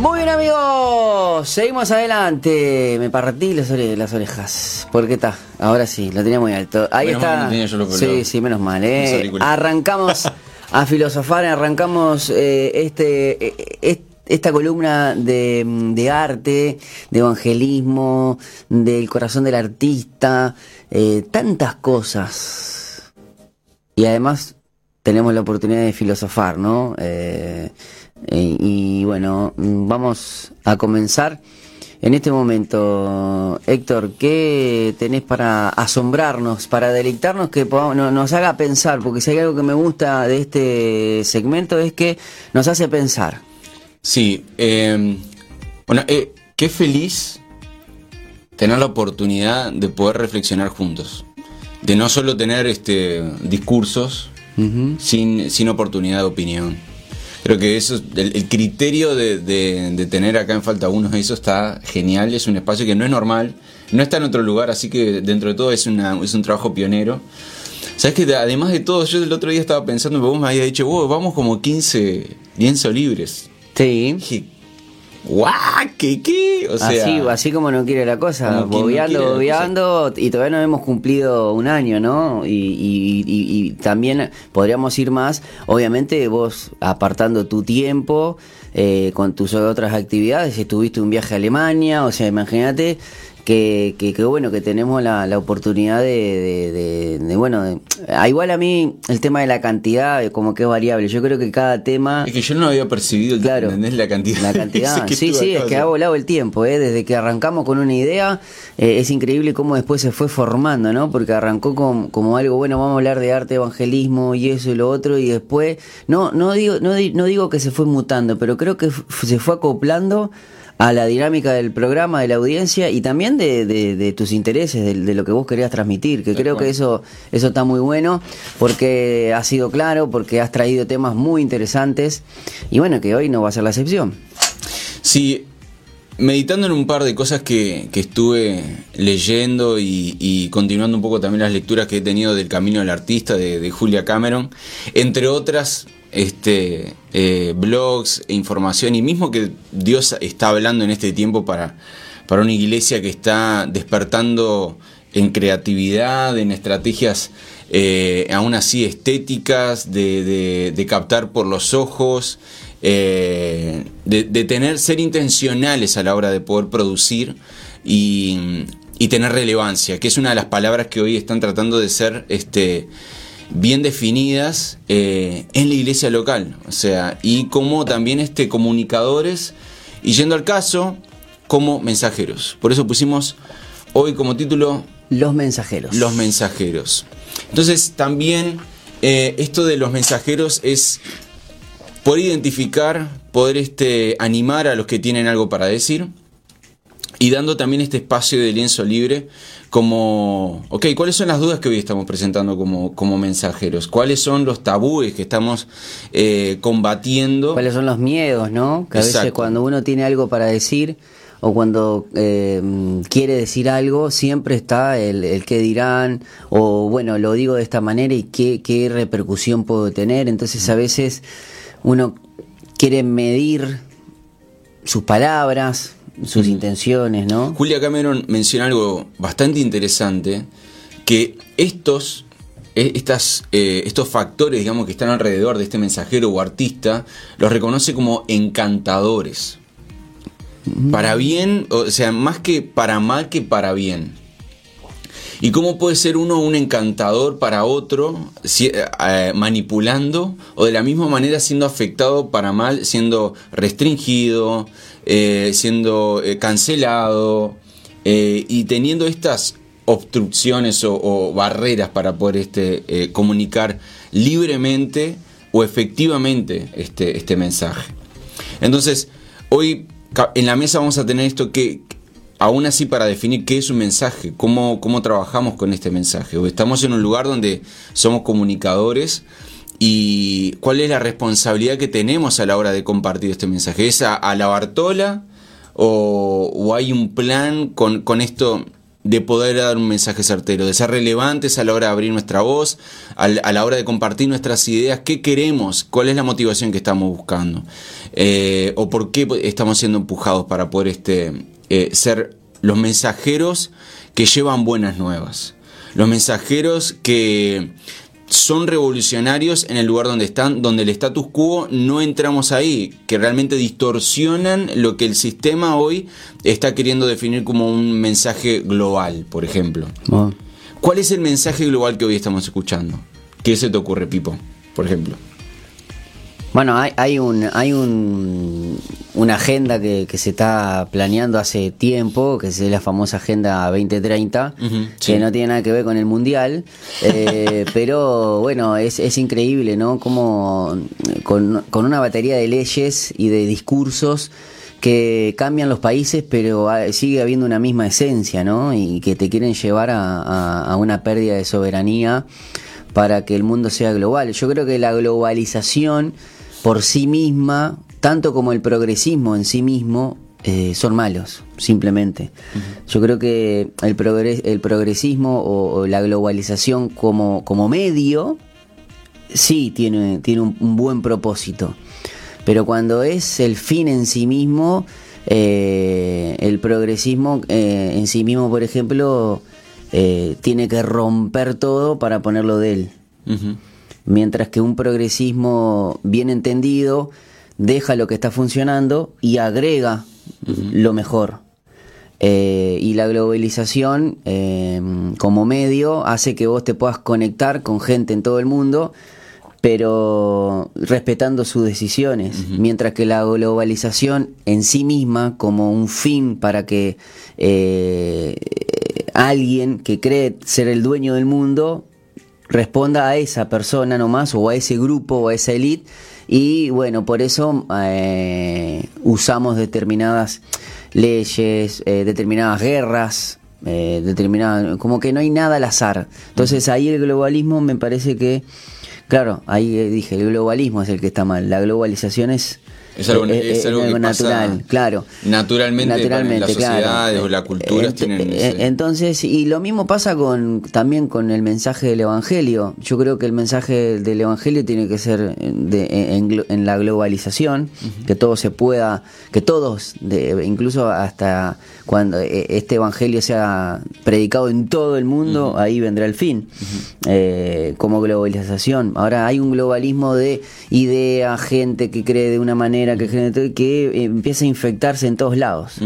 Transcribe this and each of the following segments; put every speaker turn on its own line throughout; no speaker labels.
Muy bien amigos, seguimos adelante. Me partí las, ore- las orejas. ¿Por qué está? Ahora sí, lo tenía muy alto. Ahí
Menos mal
está.
tenía yo lo-
sí, sí, menos mal. ¿eh? Arrancamos a filosofar, arrancamos eh, este, eh, est- esta columna de, de arte, de evangelismo, del corazón del artista, eh, tantas cosas. Y además tenemos la oportunidad de filosofar, ¿no? Eh, eh, y bueno, vamos a comenzar. En este momento, Héctor, ¿qué tenés para asombrarnos, para deleitarnos, que podamos- no- nos haga pensar? Porque si hay algo que me gusta de este segmento es que nos hace pensar.
Sí, eh, bueno, eh, qué feliz tener la oportunidad de poder reflexionar juntos. De no solo tener este discursos sin, sin oportunidad de opinión. Creo que eso es el, el criterio de, de- de tener acá en Falta Uno, eso está genial, es un espacio que no es normal, no está en otro lugar, así que dentro de todo es, una, es un trabajo pionero. Sabes que de- además de todo, yo el otro día estaba pensando, vos me habías dicho, "Wow, vamos como 15 lienzos libres.
Sí.
¿Guau? ¿Qué? ¿Qué? O sea,
así, así como no quiere la cosa,
quien no
bobeando, bobeando, y todavía no hemos cumplido un año, ¿no? Y, y- y- y también podríamos ir más, obviamente vos apartando tu tiempo eh, con tus otras actividades, estuviste un viaje a Alemania, o sea, imagínate que, que, que bueno, que tenemos la, la oportunidad de, de, de- de, bueno, de- ah, igual a mí el tema de la cantidad como que es variable, yo creo que cada tema...
es que yo no había percibido,
Claro.
¿entendés? La cantidad.
La cantidad,
que
sí, sí, es que ha volado el tiempo, ¿eh? desde que arrancamos con una idea, eh, es increíble cómo después se fue formando, ¿no? Porque arrancó con- como algo, bueno, vamos a hablar de arte, evangelismo y eso y lo otro, y después, no, no digo, no, no digo que se fue mutando, pero creo que se fue acoplando a la dinámica del programa, de la audiencia y también de, de- de tus intereses, de, de lo que vos querías transmitir, que creo que eso, eso está muy bueno, porque has sido claro, porque has traído temas muy interesantes, y bueno, que hoy no va a ser la excepción.
Sí, meditando en un par de cosas que, que estuve leyendo y, y continuando un poco también las lecturas que he tenido del Camino del Artista de, de Julia Cameron, entre otras este, eh, blogs e información, y mismo que Dios está hablando en este tiempo para, para una iglesia que está despertando en creatividad, en estrategias eh, aún así estéticas, de, captar por los ojos, eh, de, de tener, ser intencionales a la hora de poder producir y, y tener relevancia, que es una de las palabras que hoy están tratando de ser este, bien definidas eh, en la iglesia local. O sea, y como también este, comunicadores, y yendo al caso, como mensajeros. Por eso pusimos hoy como título
Los mensajeros.
los mensajeros. Entonces también eh, esto de los mensajeros es poder identificar, poder este, animar a los que tienen algo para decir y dando también este espacio de lienzo libre como, ok, ¿cuáles son las dudas que hoy estamos presentando como, como mensajeros? ¿Cuáles son los tabúes que estamos eh, combatiendo?
¿Cuáles son los miedos, no? Que a veces cuando uno tiene algo para decir o cuando eh, quiere decir algo, siempre está el, el qué dirán, o bueno, lo digo de esta manera y qué, qué repercusión puedo tener. Entonces a veces uno quiere medir sus palabras, sus intenciones, ¿no?
Julia Cameron menciona algo bastante interesante, que estos, eh, estas, eh, estos factores, digamos, que están alrededor de este mensajero o artista, los reconoce como encantadores. Para bien, o sea, más que para mal que para bien. ¿Y cómo puede ser uno un encantador para otro, eh, eh, manipulando, o de la misma manera siendo afectado para mal, siendo restringido, eh, siendo cancelado, y teniendo estas obstrucciones o, o barreras para poder este, comunicar libremente o efectivamente este, este mensaje? Entonces, hoy en la mesa vamos a tener esto que, aún así para definir qué es un mensaje, cómo, cómo trabajamos con este mensaje. O Estamos en un lugar donde somos comunicadores y cuál es la responsabilidad que tenemos a la hora de compartir este mensaje. ¿Es a, la Bartola o, o hay un plan con, con esto? de poder dar un mensaje certero, de ser relevantes a la hora de abrir nuestra voz, a la hora de compartir nuestras ideas, qué queremos, cuál es la motivación que estamos buscando, eh, o por qué estamos siendo empujados para poder este, eh, ser los mensajeros que llevan buenas nuevas, los mensajeros que son revolucionarios en el lugar donde están, donde el status quo no entramos ahí, que realmente distorsionan lo que el sistema hoy está queriendo definir como un mensaje global, por ejemplo. ¿Cuál es el mensaje global que hoy estamos escuchando? ¿Qué se te ocurre, Pipo, por ejemplo?
Bueno, hay, hay, un, hay un, una agenda que, se está planeando hace tiempo, que es la famosa Agenda 2030, que no tiene nada que ver con el Mundial, eh, pero bueno, es, es increíble, ¿no? Como con, con una batería de leyes y de discursos que cambian los países, pero sigue habiendo una misma esencia, ¿no? Y que te quieren llevar a, a una pérdida de soberanía para que el mundo sea global. Yo creo que la globalización por sí misma, tanto como el progresismo en sí mismo, eh, son malos, simplemente. Yo creo que el, el progresismo o, la globalización como, como medio, sí tiene, tiene un, buen propósito. Pero cuando es el fin en sí mismo, eh, el progresismo eh, en sí mismo, por ejemplo, tiene que romper todo para ponerlo de él mientras que un progresismo bien entendido deja lo que está funcionando y agrega lo mejor. Eh, y la globalización eh, como medio hace que vos te puedas conectar con gente en todo el mundo, pero respetando sus decisiones, mientras que la globalización en sí misma como un fin para que eh, alguien que cree ser el dueño del mundo responda a esa persona nomás o a ese grupo o a esa élite y bueno, por eso eh, usamos determinadas leyes, eh, determinadas guerras, eh, determinadas, como que no hay nada al azar. Entonces ahí el globalismo me parece que, claro, ahí dije, el globalismo es el que está mal, la globalización es
es algo, eh, es, algo, que natural,
claro.
Naturalmente, naturalmente las sociedades o la cultura tienen
Entonces, y lo mismo pasa con también con el mensaje del Evangelio. Yo creo que el mensaje del Evangelio tiene que ser de, en, la globalización, que todo se pueda, que todos, de, incluso hasta cuando eh, este Evangelio sea predicado en todo el mundo, ahí vendrá el fin, eh, como globalización. Ahora hay un globalismo de idea, gente que cree de una manera que, que empieza a infectarse en todos lados.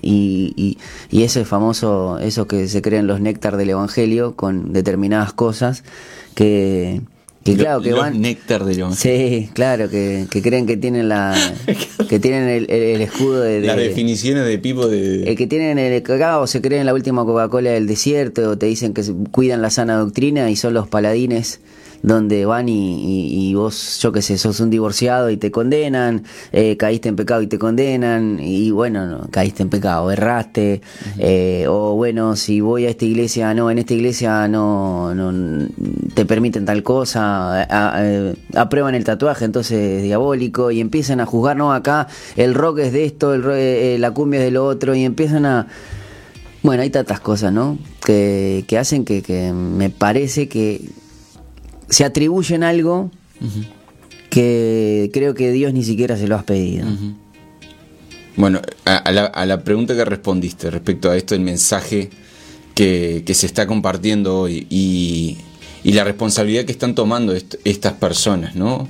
y, y, ese famoso, eso que se creen los néctar del Evangelio con determinadas cosas que, que claro que van
néctar del Evangelio.
Sí, claro, que, creen que tienen la que tienen el, escudo de,
las definiciones de Pipo de
el que tienen el cacao se creen la última Coca-Cola del desierto o te dicen que cuidan la sana doctrina y son los paladines donde van y, vos, yo qué sé, sos un divorciado y te condenan, eh, caíste en pecado y te condenan, y bueno, no, caíste en pecado, erraste, eh, o bueno, si voy a esta iglesia, no, en esta iglesia no, no te permiten tal cosa, eh, aprueban el tatuaje, entonces es diabólico, y empiezan a juzgar, no, acá el rock es de esto, el, la cumbia es de lo otro, y empiezan a... Bueno, hay tantas cosas, ¿no? Que, que hacen que, que me parece que se atribuyen algo que creo que Dios ni siquiera se lo has pedido.
Bueno, a, la, pregunta que respondiste respecto a esto, el mensaje que, se está compartiendo hoy y, la responsabilidad que están tomando estas personas, ¿no?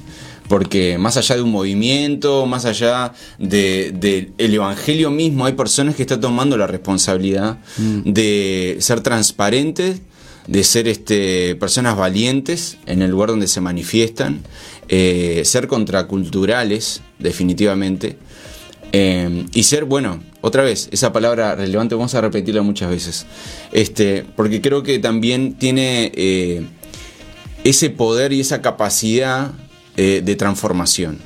Porque más allá de un movimiento, más allá del de, el Evangelio mismo, hay personas que están tomando la responsabilidad mm. de ser transparentes de ser este, personas valientes en el lugar donde se manifiestan, eh, ser contraculturales, definitivamente, eh, y ser, bueno, otra vez, esa palabra relevante, vamos a repetirla muchas veces, este, porque creo que también tiene eh, ese poder y esa capacidad de transformación.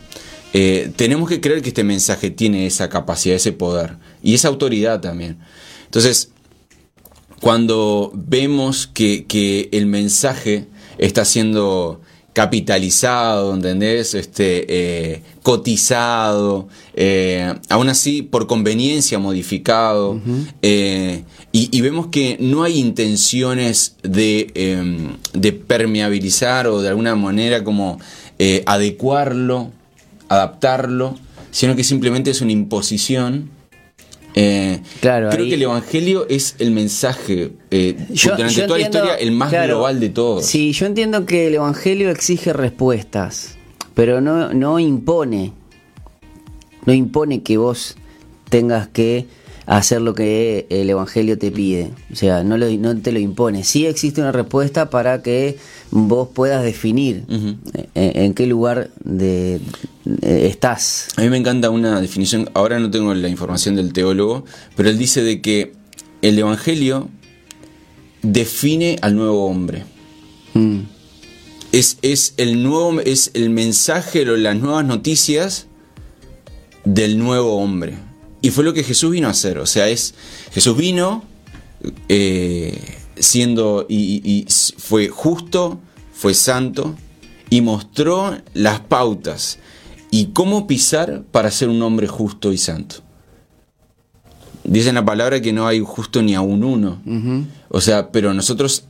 tenemos que creer que este mensaje tiene esa capacidad, ese poder y esa autoridad también. Entonces, cuando vemos que, el mensaje está siendo capitalizado, ¿entendés? Este, eh, cotizado, eh, aún así por conveniencia modificado. Eh, y, vemos que no hay intenciones de, em, de permeabilizar o de alguna manera como adecuarlo, adaptarlo, sino que simplemente es una imposición eh, claro, creo que el Evangelio es el mensaje eh, durante toda la historia el más global de todos.
Sí, yo entiendo que el Evangelio exige respuestas, pero no, no impone. No impone que vos tengas que hacer lo que el Evangelio te pide. O sea, no, no te lo impone. Sí existe una respuesta para que vos puedas definir en, qué lugar de, estás.
A mí me encanta una definición, ahora no tengo la información del teólogo, pero él dice de que el Evangelio define al nuevo hombre. Mm. Es, es, el nuevo, es el mensaje o las nuevas noticias del nuevo hombre. Y fue lo que Jesús vino a hacer. O sea, es. Jesús vino eh, siendo. y, fue justo, fue santo, y mostró las pautas y cómo pisar para ser un hombre justo y santo. Dice la palabra que no hay justo ni a un uno. O sea, pero nosotros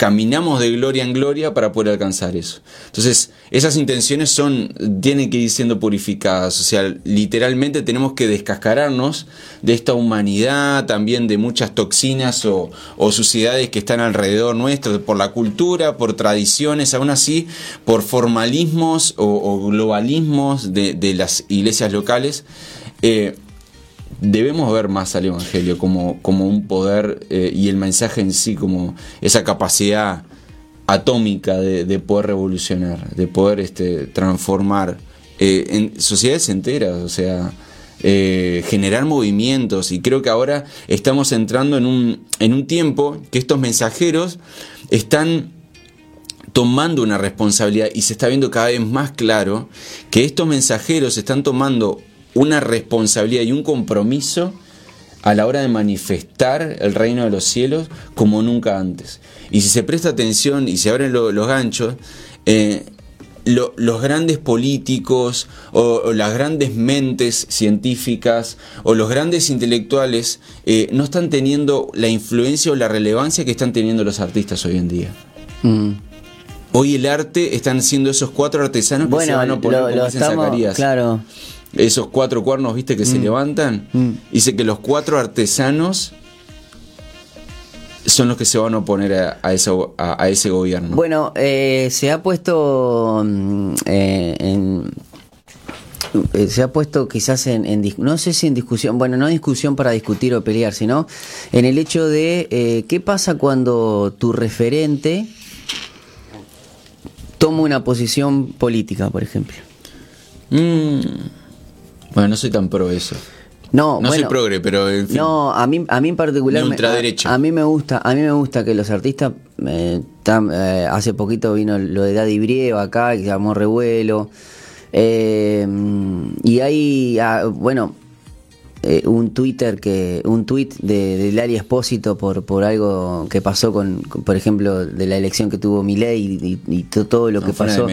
caminamos de gloria en gloria para poder alcanzar eso. Entonces, esas intenciones son, tienen que ir siendo purificadas. O sea, literalmente tenemos que descascararnos de esta humanidad, también de muchas toxinas o, suciedades que están alrededor nuestro, por la cultura, por tradiciones, aún así, por formalismos o, globalismos de, las iglesias locales. Eh, debemos ver más al Evangelio como, como un poder eh, y el mensaje en sí como esa capacidad atómica de, poder revolucionar, de poder este, transformar eh, sociedades enteras, o sea, eh, generar movimientos. Y creo que ahora estamos entrando en un, en un tiempo que estos mensajeros están tomando una responsabilidad y se está viendo cada vez más claro que estos mensajeros están tomando una responsabilidad y un compromiso a la hora de manifestar el reino de los cielos como nunca antes. Y si se presta atención y se abren los ganchos, eh, los grandes políticos o, las grandes mentes científicas o los grandes intelectuales eh, no están teniendo la influencia o la relevancia que están teniendo los artistas hoy en día. Mm. Hoy el arte están siendo esos cuatro artesanos que se van a poner
lo, Claro
esos cuatro cuernos, viste, que se mm. levantan. Mm. Dice que los cuatro artesanos son los que se van a oponer a, a, ese gobierno.
Bueno, eh, se ha puesto mm, eh, en eh, se ha puesto quizás en, no sé si en discusión, bueno, no discusión para discutir o pelear, sino en el hecho de qué pasa cuando tu referente toma una posición política, por ejemplo.
Bueno, no soy tan pro eso.
No,
no soy progre, pero
en fin. No, a mí, a mí en particular. A, mí me gusta, a mí me gusta que los artistas. Eh, eh, hace poquito vino lo de Daddy Brieva acá, que se llamó Revuelo. Eh, y hay, ah, bueno, eh, un Twitter que un tweet de, de Lali Espósito por por algo que pasó con, por ejemplo de la elección que tuvo Milei y, y, todo lo que pasó.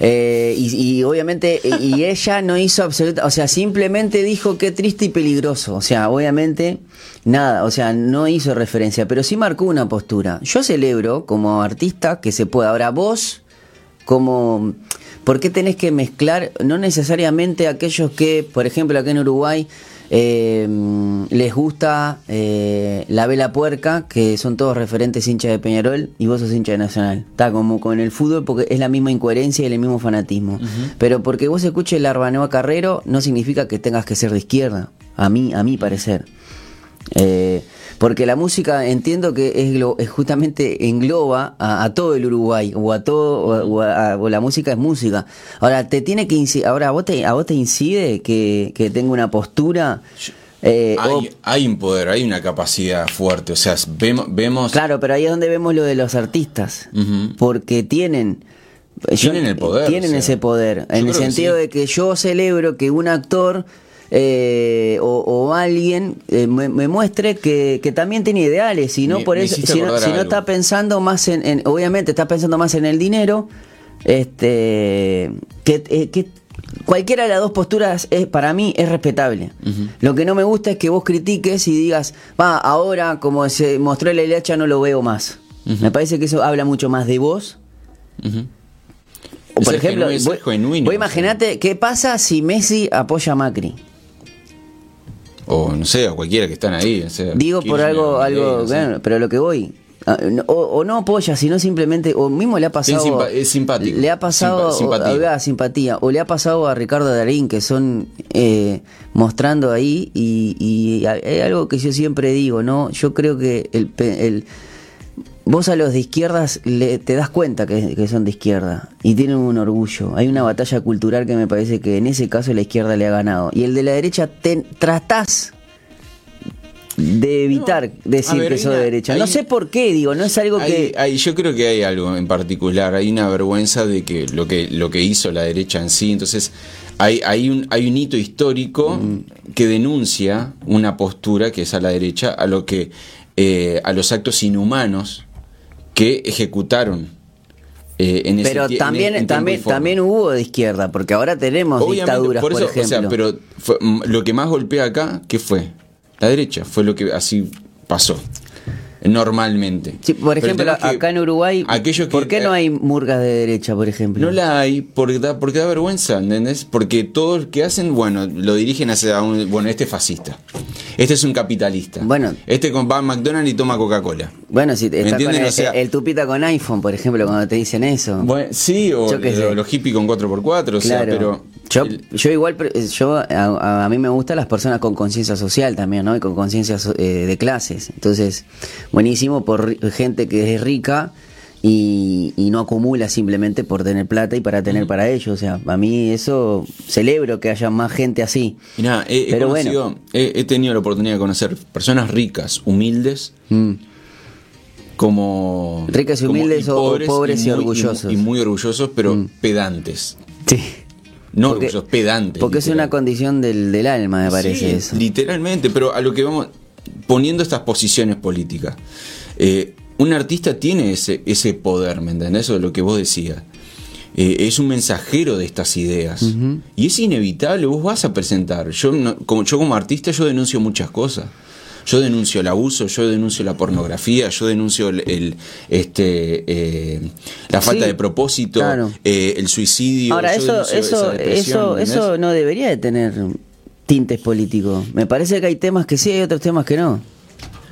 eh, y, obviamente y ella no hizo absoluta o sea simplemente dijo que triste y peligroso. O sea obviamente nada o sea no hizo referencia pero sí marcó una postura. Yo celebro como artista que se pueda. Ahora vos como ¿Por qué tenés que mezclar, no necesariamente aquellos que, por ejemplo, acá en Uruguay, eh, les gusta eh, la vela puerca, que son todos referentes hinchas de Peñarol, y vos sos hincha de Nacional. Está como con el fútbol porque es la misma incoherencia y el mismo fanatismo. Pero porque vos escuches el Arbanoa Carrero no significa que tengas que ser de izquierda, a mí, a mi parecer. Eh, porque la música entiendo que es, justamente engloba a, todo el Uruguay o a todo o, la música es música. Ahora te tiene que ahora a vos te, a vos te incide que, que tenga una postura
eh, hay, un poder, hay una capacidad fuerte, o sea, vemos, vemos...
Claro, pero ahí es donde vemos lo de los artistas, porque tienen...
Tienen el poder.
Tienen ese poder, en el sentido de que yo celebro que un actor eh, o, alguien eh, me, muestre que, también tiene ideales y no por eso si no, está pensando más en, obviamente está pensando más en el dinero este, que, eh, que cualquiera de las dos posturas es, para mí es respetable. Lo que no me gusta es que vos critiques y digas, va, ahora como se mostró la hilacha no lo veo más. Me parece que eso habla mucho más de vos. O por
el
ejemplo,
el
vos,
genuino,
vos imaginate qué pasa si Messi apoya a Macri.
O no sé, a cualquiera que están ahí. o sea,
Digo por algo, algo, bueno, pero lo que voy. ah, no- O, o no apoya, sino simplemente, o mismo le ha pasado.
simpa- es simpático.
Le ha pasado,
Simpa- simpatía.
o- había simpatía, o le ha pasado a Ricardo Darín, que son eh, mostrando ahí, y, y hay algo que yo siempre digo, ¿no? Yo creo que el, el vos a los de izquierdas le, te das cuenta que, que son de izquierda y tienen un orgullo. Hay una batalla cultural que me parece que en ese caso la izquierda le ha ganado. Y el de la derecha te, tratás de evitar decir
ver,
que sos de derecha.
hay-
no sé por qué, digo, no es algo
Hay-
que...
hay- yo creo que hay algo en particular, hay una vergüenza de que lo que lo que hizo la derecha en sí, entonces hay, hay un hay un hito histórico
Mm.
que denuncia una postura que es a la derecha a lo que eh, a los actos inhumanos que ejecutaron eh, en ese
Pero
en-
también,
en
también, también hubo de izquierda, porque ahora tenemos
Obviamente,
dictaduras, por,
por eso, o
ejemplo.
sea, pero fue- lo que más golpea acá, ¿qué fue? La derecha, fue lo que así pasó. Normalmente.
Sí, por ejemplo, acá en Uruguay,
aquellos que-
¿por qué no hay murgas de derecha, por ejemplo?
No la hay porque da, porque da vergüenza, ¿entendés? Porque todo lo que hacen, bueno, lo dirigen hacia un. Bueno, este es fascista. Este es un capitalista.
Bueno.
Este con- va a McDonald's y toma Coca-Cola.
Bueno, si está con el,
O sea-
el tupita con iPhone, por ejemplo, cuando te dicen eso.
Bueno, sí, o lo- los hippies con 4x4, o sea,
claro.
pero.
Yo, yo igual, pre- yo a, a mí me gustan las personas con conciencia social también, ¿no? Y con conciencia eh, de clases. Entonces, buenísimo por gente que es rica y, y no acumula simplemente por tener plata y para tener para ellos. O sea, a mí eso celebro que haya más gente así.
Mirá, he, he
Pero
conocido-
bueno.
he, he tenido la oportunidad de conocer personas ricas, humildes,
Mm.
como.
Ricas y
como-
humildes o- o pobres y
muy-
orgullosos.
Y, muy orgullosos, pero pedantes.
Sí.
No
Porque-
pedantes.
Porque es una condición del, del alma, me parece
Sí,
eso.
Literalmente, pero a lo que vamos poniendo estas posiciones políticas. eh, un artista tiene ese, ese poder, ¿me entendés? Eso es lo que vos decías. Eh, es un mensajero de estas ideas. Y es inevitable, vos vas a presentar. Yo, no- como, yo como artista yo denuncio muchas cosas. Yo denuncio el abuso, yo denuncio la pornografía, yo denuncio el, el, este eh, la falta
Sí,
de propósito,
claro.
eh, el suicidio.
Ahora,
yo
eso, eso, eso, no debería de tener tintes políticos. Me parece que hay temas que sí, hay otros temas que no.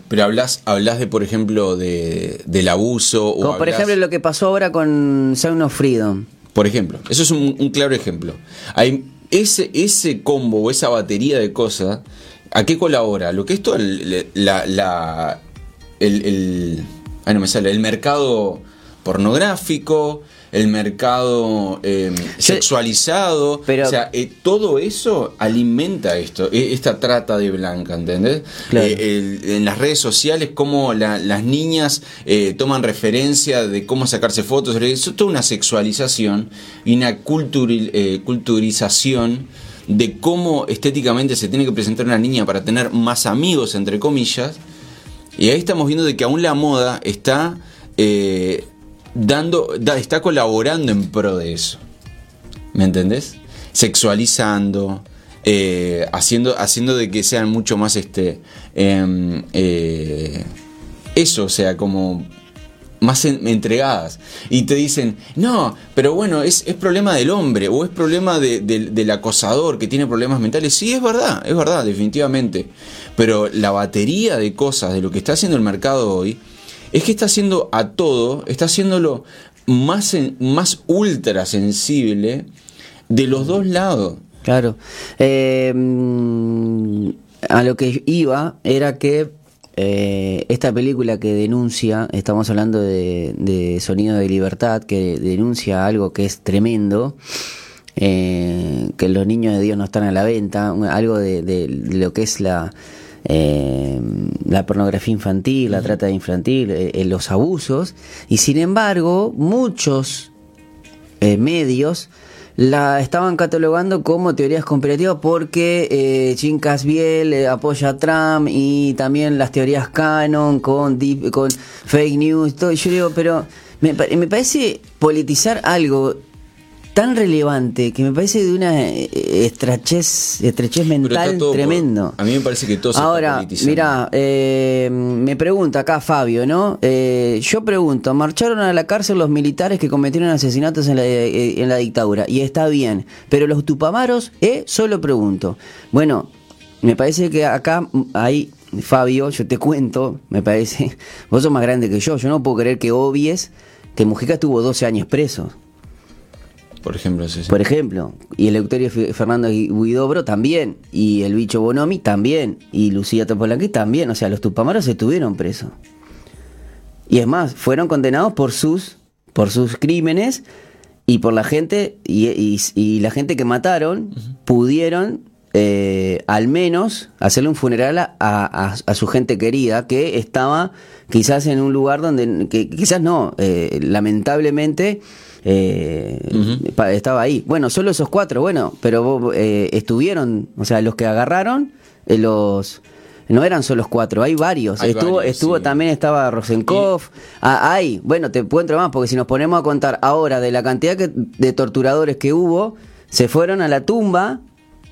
Pero hablas, hablas de, por ejemplo, de, del abuso. O
Como por ejemplo lo que pasó ahora con Sound of Freedom.
Por ejemplo, eso es un, un claro ejemplo. Hay ese, ese combo o esa batería de cosas, ¿a qué colabora? Lo que es todo el, la, la- el, el- ay, no me sale, el mercado pornográfico, el mercado eh, sexualizado,
pero-
o sea, eh, todo eso alimenta esto, eh, esta trata de blanca, ¿entendés?
Claro.
Eh, el- en las redes sociales, cómo la- las niñas eh, toman referencia de cómo sacarse fotos, eso es toda una sexualización y una culturi- eh, culturización de cómo estéticamente se tiene que presentar una niña para tener más amigos, entre comillas, y ahí estamos viendo de que aún la moda está eh, dando, da- está colaborando en pro de eso. ¿Me entendés? Sexualizando, eh, haciendo, haciendo de que sean mucho más este em, eh, eso, o sea, como más en- entregadas. Y te dicen, no, pero bueno, es, es problema del hombre, o es problema de- del- acosador que tiene problemas mentales. Sí, es verdad, es verdad, definitivamente. Pero la batería de cosas de lo que está haciendo el mercado hoy, es que está haciendo a todo, está haciéndolo más, más ultra sensible de los dos lados.
Claro. Eh, mm, a lo que iba era que eh, esta película que denuncia, estamos hablando de, de Sonido de Libertad, que denuncia algo que es tremendo, eh, que los niños de Dios no están a la venta, algo de, de lo que es la... eh, la pornografía infantil, la trata infantil, los abusos, y sin embargo, muchos medios la estaban catalogando como teorías conspirativas porque eh, Jim Casbiel eh, apoya a Trump y también las teorías canon con, con fake news. Todo. Yo digo, pero Me, me parece politizar algo tan relevante que me parece de una eh, estrechez, estrechez mental
por-
tremendo.
a mí me parece que todo se está
Ahora, mira, eh, me pregunta acá Fabio, ¿no? Eh, yo pregunto, marcharon a la cárcel los militares que cometieron asesinatos en la, eh, en la dictadura, y está bien, pero los tupamaros, ¿eh? Solo pregunto. Bueno, me parece que acá hay, Fabio, yo te cuento, me parece, vos sos más grande que yo, yo no puedo creer que obvies que Mujica estuvo 12 años preso.
Por ejemplo, sí, sí.
Por ejemplo, y el Euterio Fernando Guidobro también, y el bicho Bonomi también, y Lucía Topolanqui también, o sea, los tupamaros estuvieron presos. Y es más, fueron condenados por sus, por sus crímenes y por la gente, y, y- y la gente que mataron pudieron eh, al menos hacerle un funeral a, a- a su gente querida que estaba quizás en un lugar donde, que, quizás no, eh, lamentablemente eh, estaba ahí. Bueno, solo esos cuatro, bueno, pero eh, estuvieron, o sea, los que agarraron, eh, los... No eran solo los cuatro, hay varios.
Hay
estuvo
varios,
estuvo
sí.
también estaba Rosenkopf. Ah, hay, bueno, te encuentro más, porque si nos ponemos a contar ahora de la cantidad que- de torturadores que hubo, se fueron a la tumba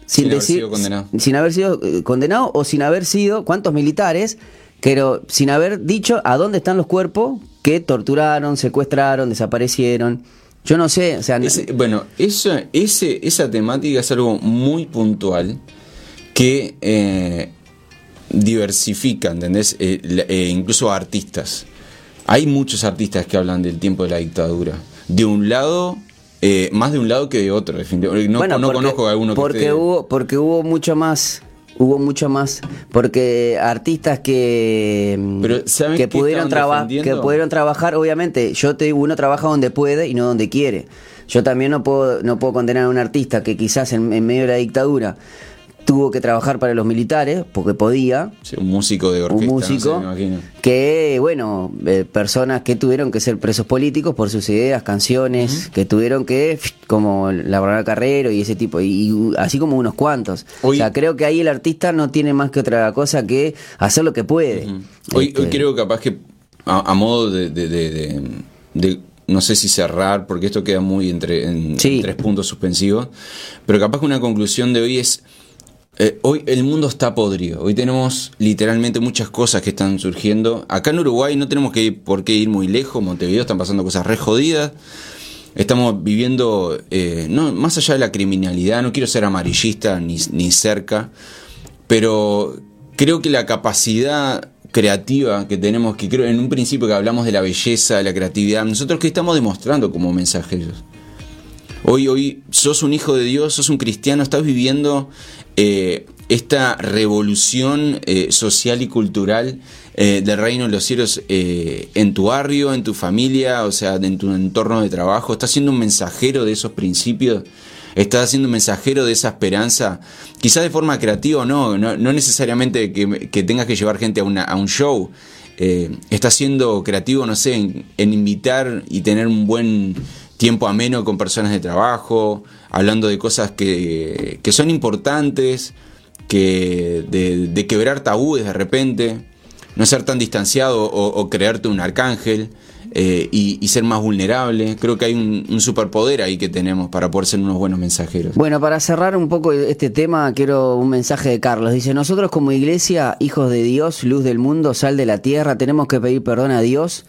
sin,
Sin haber
decir,
sido condenado.
sin haber sido condenado o sin haber sido, ¿cuántos militares? Pero sin haber dicho a dónde están los cuerpos que torturaron, secuestraron, desaparecieron. Yo no sé, o sea,
Ese- bueno, eso, ese, esa temática es algo muy puntual que eh, diversifica, ¿entendés? Eh, eh, incluso artistas. Hay muchos artistas que hablan del tiempo de la dictadura. De un lado, eh, más de un lado que de otro, definitivamente. No,
Bueno,
no
porque-
conozco a alguno que
porque
esté-
hubo porque hubo mucho más hubo mucho más porque artistas que
Pero, ¿saben
que pudieron trabajar que pudieron trabajar obviamente yo te digo uno trabaja donde puede y no donde quiere. Yo también no puedo no puedo condenar a un artista que quizás en, en medio de la dictadura tuvo que trabajar para los militares porque podía
Sí, un músico de orquesta,
un
no sé,
músico
me imagino.
que, bueno, eh, personas que tuvieron que ser presos políticos por sus ideas, canciones, que tuvieron que, como la Bernal Carrero y ese tipo, y, y así como unos cuantos.
Hoy-
o sea, creo que ahí el artista no tiene más que otra cosa que hacer lo que puede.
Hoy,
Este,
hoy creo capaz que a, a modo de, de- de- de- de- no sé si cerrar, porque esto queda muy entre en,
Sí.
en tres puntos suspensivos, pero capaz que una conclusión de hoy es, eh, hoy el mundo está podrido, hoy tenemos literalmente muchas cosas que están surgiendo. Acá en Uruguay no tenemos que ir, por qué ir muy lejos, Montevideo están pasando cosas re jodidas. Estamos viviendo, eh, no, más allá de la criminalidad, no quiero ser amarillista ni, ni cerca, pero creo que la capacidad creativa que tenemos, que creo en un principio que hablamos de la belleza, de la creatividad, nosotros que estamos demostrando como mensajeros. Hoy, hoy sos un hijo de Dios, sos un cristiano, estás viviendo eh, esta revolución eh, social y cultural eh, del reino de los cielos eh, en tu barrio, en tu familia, o sea, en tu entorno de trabajo. Estás siendo un mensajero de esos principios. Estás siendo un mensajero de esa esperanza, quizás de forma creativa o no, no, necesariamente que, tengas que llevar gente a, una, a un show. Eh, estás siendo creativo, no sé, en, en invitar y tener un buen tiempo ameno con personas de trabajo, hablando de cosas que, que son importantes, que de, quebrar tabúes de repente, no ser tan distanciado o, o creerte un arcángel eh, y, ser más vulnerable. Creo que hay un, un superpoder ahí que tenemos para poder ser unos buenos mensajeros.
Bueno, para cerrar un poco este tema, quiero un mensaje de Carlos. Dice, nosotros como iglesia, hijos de Dios, luz del mundo, sal de la tierra, tenemos que pedir perdón a Dios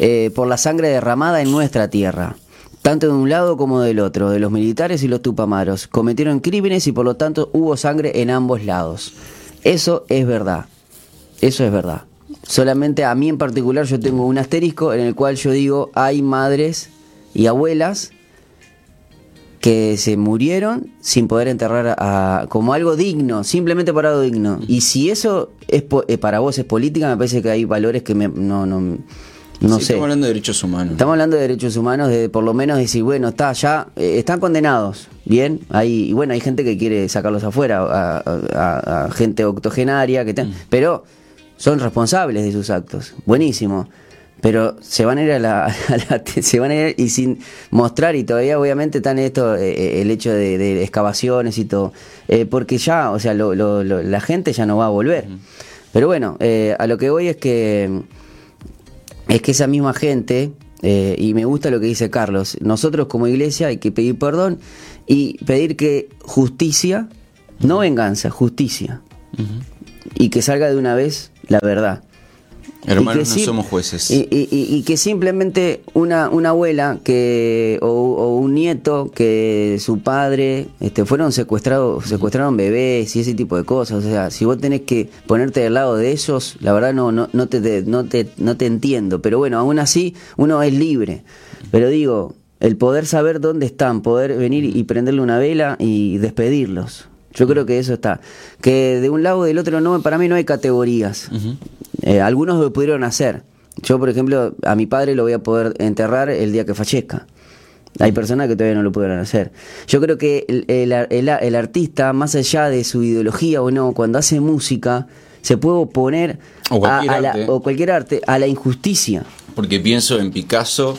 eh, por la sangre derramada en nuestra tierra. Tanto de un lado como del otro, de los militares y los tupamaros. Cometieron crímenes y por lo tanto hubo sangre en ambos lados. Eso es verdad. Eso es verdad. Solamente a mí en particular yo tengo un asterisco en el cual yo digo, hay madres y abuelas que se murieron sin poder enterrar a, como algo digno, simplemente por algo digno. Y si eso es eh, para vos es política, me parece que hay valores que me, no, no, no
Sí,
sé.
Estamos hablando de derechos humanos.
Estamos hablando de derechos humanos, de por lo menos decir, bueno, está, ya eh, están condenados, bien, hay, y bueno, hay gente que quiere sacarlos afuera, a, a- a gente octogenaria, que te- pero son responsables de sus actos, buenísimo. Pero se van a ir a la, a la- se van a ir y sin mostrar y todavía obviamente están esto eh, eh, el hecho de, de excavaciones y todo eh, porque ya o sea lo- lo- lo- la gente ya no va a volver pero bueno a lo que voy es que es que esa misma gente eh, y me gusta lo que dice Carlos. Nosotros como iglesia hay que pedir perdón y pedir que justicia, no venganza, justicia. Y que salga de una vez la verdad.
Hermanos, no somos jueces.
Y, que simplemente una, una abuela que o, un nieto que su padre este, fueron secuestrados, secuestraron bebés y ese tipo de cosas. O sea, si vos tenés que ponerte del lado de ellos, la verdad no, no, no, te, no, te, no te entiendo. Pero bueno, aún así uno es libre. Pero digo, el poder saber dónde están, poder venir y prenderle una vela y despedirlos. Yo creo que eso está. Que de un lado o del otro no, para mí no hay categorías. Eh, algunos lo pudieron hacer. Yo, por ejemplo, a mi padre lo voy a poder enterrar el día que fallezca. Hay personas que todavía no lo pudieron hacer. Yo creo que el, artista, más allá de su ideología o no, cuando hace música, se puede oponer
o cualquier, arte.
o cualquier arte a la injusticia.
Porque pienso en Picasso,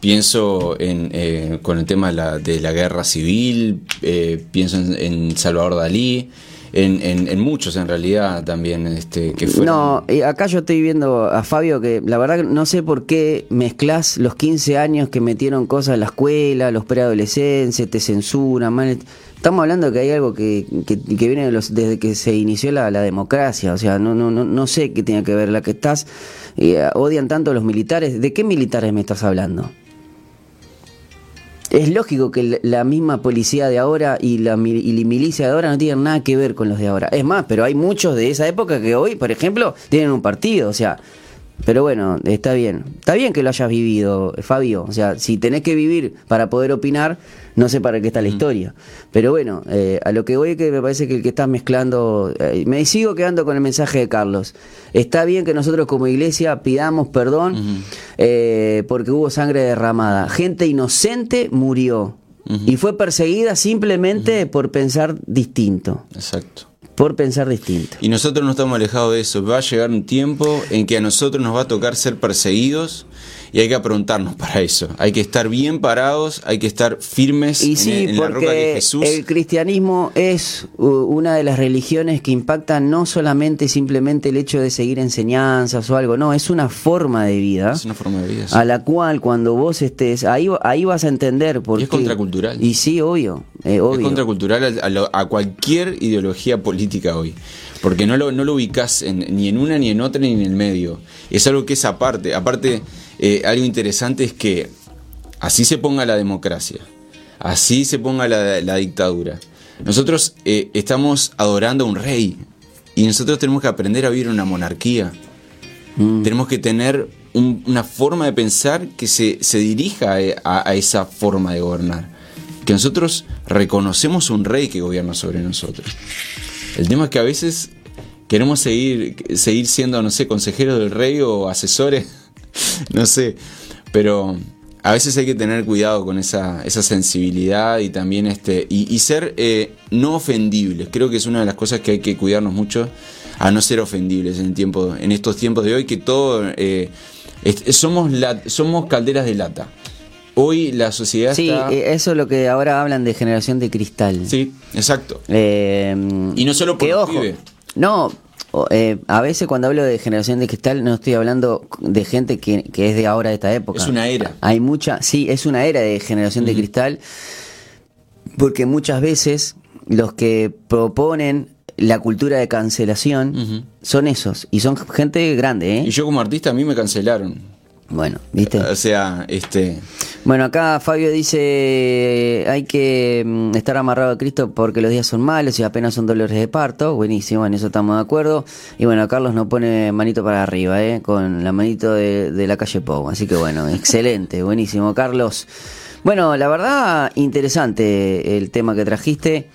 pienso en, eh, con el tema de la, de la guerra civil, eh, pienso en Salvador Dalí en, en, muchos en realidad también este que fueron...
No, acá yo estoy viendo a Fabio que la verdad no sé por qué mezclas los 15 años que metieron cosas en la escuela, los preadolescentes, te censuran, Estamos hablando de que hay algo que, que, viene los, desde que se inició la, la, democracia, o sea, no, no, no, no sé qué tiene que ver la que estás, eh, odian tanto a los militares, ¿de qué militares me estás hablando? Es lógico que la misma policía de ahora y la, milicia de ahora no tienen nada que ver con los de ahora. Es más, pero hay muchos de esa época que hoy, por ejemplo, tienen un partido. O sea, pero bueno, está bien. Está bien que lo hayas vivido, Fabio. O sea, si tenés que vivir para poder opinar, no sé para qué está la mm. historia. Pero bueno, eh, a lo que voy que me parece que el que está mezclando... Eh, me sigo quedando con el mensaje de Carlos. Está bien que nosotros como iglesia pidamos perdón eh, porque hubo sangre derramada. Gente inocente murió. Y fue perseguida simplemente por pensar distinto.
Exacto
por pensar distinto.
Y nosotros no estamos alejados de eso. Va a llegar un tiempo en que a nosotros nos va a tocar ser perseguidos y hay que aprontarnos para eso. Hay que estar bien parados, hay que estar firmes
y sí, en, la roca de Jesús. El cristianismo es una de las religiones que impactan no solamente simplemente el hecho de seguir enseñanzas o algo, no, es una forma de vida.
Es una forma de vida.
A la cual cuando vos estés, ahí, ahí vas a entender por
y es contracultural.
Y sí, obvio. Eh, obvio.
Es contracultural a, cualquier ideología política hoy porque no lo, no lo ubicas ni en una, ni en otra, ni en el medio. Es algo que es aparte. Aparte, eh, algo interesante es que así se ponga la democracia, así se ponga la, dictadura. Nosotros eh, estamos adorando a un rey y nosotros tenemos que aprender a vivir en una monarquía. Mm. Tenemos que tener una forma de pensar que se, dirija a, esa forma de gobernar. Que nosotros reconocemos un rey que gobierna sobre nosotros. El tema es que a veces queremos seguir, seguir siendo, no sé, consejeros del rey o asesores no sé, pero a veces hay que tener cuidado con esa, esa sensibilidad y también este y, ser eh, no ofendibles. Creo que es una de las cosas que hay que cuidarnos mucho a no ser ofendibles en tiempo, en estos tiempos de hoy que todo eh, somos la, somos calderas de lata. Hoy la sociedad
sí, eh, eso es lo que ahora hablan de generación de cristal.
Sí, exacto. y no solo por los
No, eh, a veces cuando hablo de generación de cristal no estoy hablando de gente que, es de ahora, de esta época.
Es una era.
Hay mucha, sí, es una era de generación de cristal, porque muchas veces los que proponen la cultura de cancelación son esos, y son gente grande. ¿eh?
Y yo como artista a mí me cancelaron.
Bueno, ¿viste?
O sea, este...
Bueno, acá Fabio dice, hay que mm, estar amarrado a Cristo porque los días son malos y apenas son dolores de parto. Buenísimo, en eso estamos de acuerdo. Y bueno, Carlos nos pone manito para arriba, ¿eh? Con la manito de, de la calle Pau. Así que bueno, excelente, buenísimo, Carlos. Bueno, la verdad, interesante el tema que trajiste.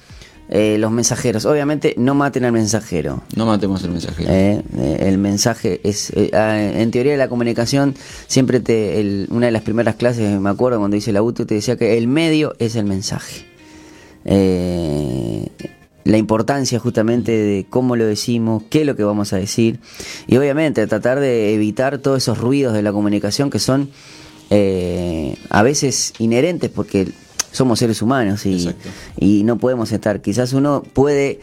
Eh, los mensajeros. Obviamente, no maten al mensajero.
No matemos al mensajero.
Eh, eh, el mensaje es. Ah, en teoría de la comunicación, siempre te. una de las primeras clases, me acuerdo cuando hice la UTU, te decía que el medio es el mensaje. la importancia justamente de cómo lo decimos, qué es lo que vamos a decir. Y obviamente, tratar de evitar todos esos ruidos de la comunicación que son. a veces inherentes porque somos seres humanos y, y no podemos estar. Quizás uno puede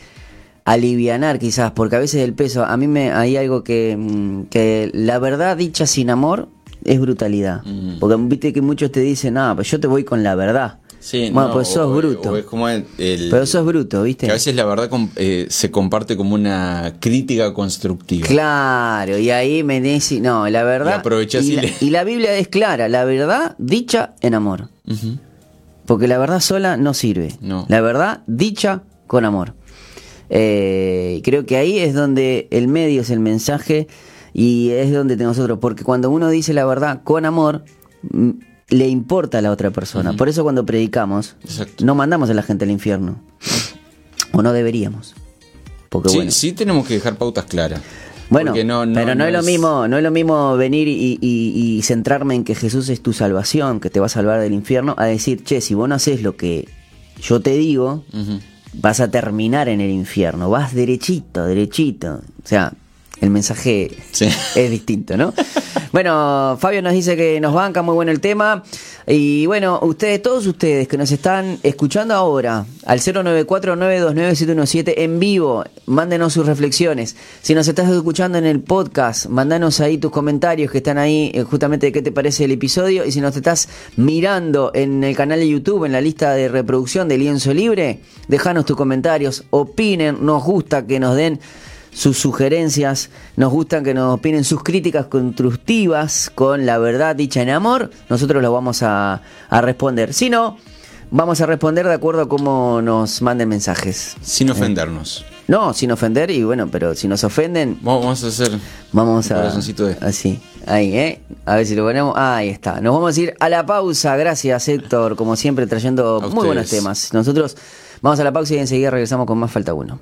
alivianar quizás, porque a veces el peso, a mí me hay algo que, mm, que la verdad dicha sin amor es brutalidad.
Mm.
Porque viste que muchos te dicen, ah, pues yo te voy con la verdad.
Sí,
bueno,
no,
pues sos
o-
bruto.
o es como el- el-
Pero sos bruto, ¿viste?
Que a veces la verdad eh, se comparte como una crítica constructiva.
Claro, y ahí Menesi, no, la verdad.
Y
y,
y
la,
le-
y la Biblia es clara, la verdad dicha en amor.
Ujú.
Porque la verdad sola no sirve.
No.
La verdad dicha con amor. Eh, creo que ahí es donde el medio es el mensaje y es donde nosotros, porque cuando uno dice la verdad con amor, mm, le importa a la otra persona. Por eso cuando predicamos,
Exacto.
no mandamos a la gente al infierno. O no deberíamos. Porque
Sí,
bueno.
sí tenemos que dejar pautas claras.
Bueno,
no- no-
pero no,
no
es lo mismo, no es lo mismo venir y, y- y centrarme en que Jesús es tu salvación, que te va a salvar del infierno, a decir, che, si vos no haces lo que yo te digo, vas a terminar en el infierno, vas derechito, derechito. O sea, el mensaje
Sí.
es distinto, ¿no? bueno, Fabio nos dice que nos banca, muy bueno el tema. Y bueno, ustedes, todos ustedes que nos están escuchando ahora, al 094-929-717 en vivo, mándenos sus reflexiones. Si nos estás escuchando en el podcast, mándanos ahí tus comentarios que están ahí, eh, justamente de qué te parece el episodio. Y si nos estás mirando en el canal de YouTube, en la lista de reproducción de Lienzo Libre, déjanos tus comentarios, opinen, nos gusta que nos den sus sugerencias, nos gustan que nos opinen sus críticas constructivas con la verdad dicha en amor, nosotros lo vamos a, a responder. Si no, vamos a responder de acuerdo a cómo nos manden mensajes.
Sin ofendernos.
No, sin ofender y bueno, pero si nos ofenden,
Vamos a hacer.
vamos
Un
a...
corazoncito de-
Así, ahí, ¿eh? A ver si lo ponemos. Ahí está. Nos vamos a ir a la pausa. Gracias, Héctor, como siempre, trayendo
A
muy buenos temas. Nosotros vamos a la pausa y enseguida regresamos con más Falta Uno.